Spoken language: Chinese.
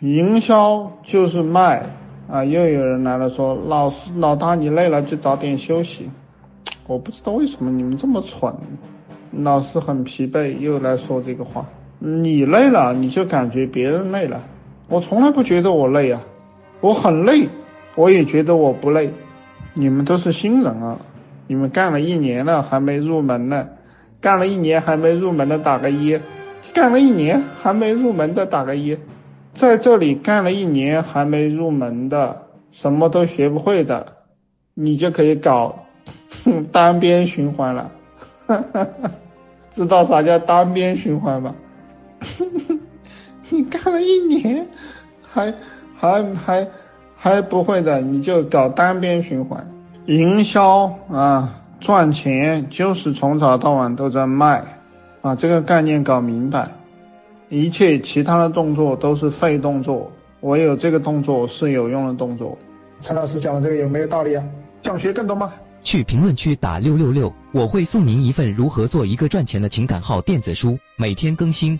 营销就是卖啊！又有人来了说，老师老大你累了就早点休息。我不知道为什么你们这么蠢，老师很疲惫又来说这个话。你累了你就感觉别人累了，我从来不觉得我累啊，我很累，我也觉得我不累。你们都是新人啊，你们干了一年了还没入门呢，干了一年还没入门的打个一，干了一年还没入门的打个一。在这里干了一年还没入门的，什么都学不会的，你就可以搞 单边循环了。知道啥叫单边循环吗？你干了一年还还还还不会的，你就搞单边循环。营销啊，赚钱就是从早到晚都在卖，把这个概念搞明白。一切其他的动作都是废动作，唯有这个动作是有用的动作。陈老师讲的这个有没有道理啊？想学更多吗？去评论区打六六六，我会送您一份如何做一个赚钱的情感号电子书，每天更新。